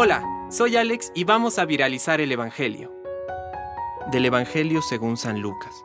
Hola, soy Alex y vamos a viralizar el Evangelio. Del Evangelio según San Lucas.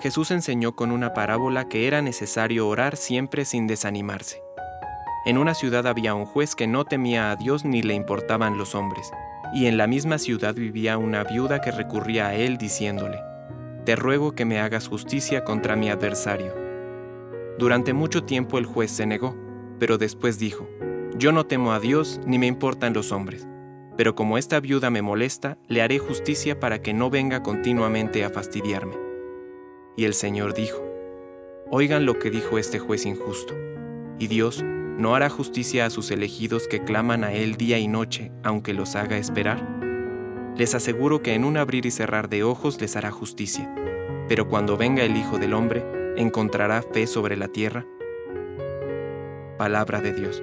Jesús enseñó con una parábola que era necesario orar siempre sin desanimarse. En una ciudad había un juez que no temía a Dios ni le importaban los hombres, y en la misma ciudad vivía una viuda que recurría a él diciéndole, Te ruego que me hagas justicia contra mi adversario. Durante mucho tiempo el juez se negó, pero después dijo, Yo no temo a Dios ni me importan los hombres, pero como esta viuda me molesta, le haré justicia para que no venga continuamente a fastidiarme. Y el Señor dijo, Oigan lo que dijo este juez injusto, y Dios no hará justicia a sus elegidos que claman a Él día y noche, aunque los haga esperar. Les aseguro que en un abrir y cerrar de ojos les hará justicia, pero cuando venga el Hijo del Hombre, ¿encontrará fe sobre la tierra? Palabra de Dios.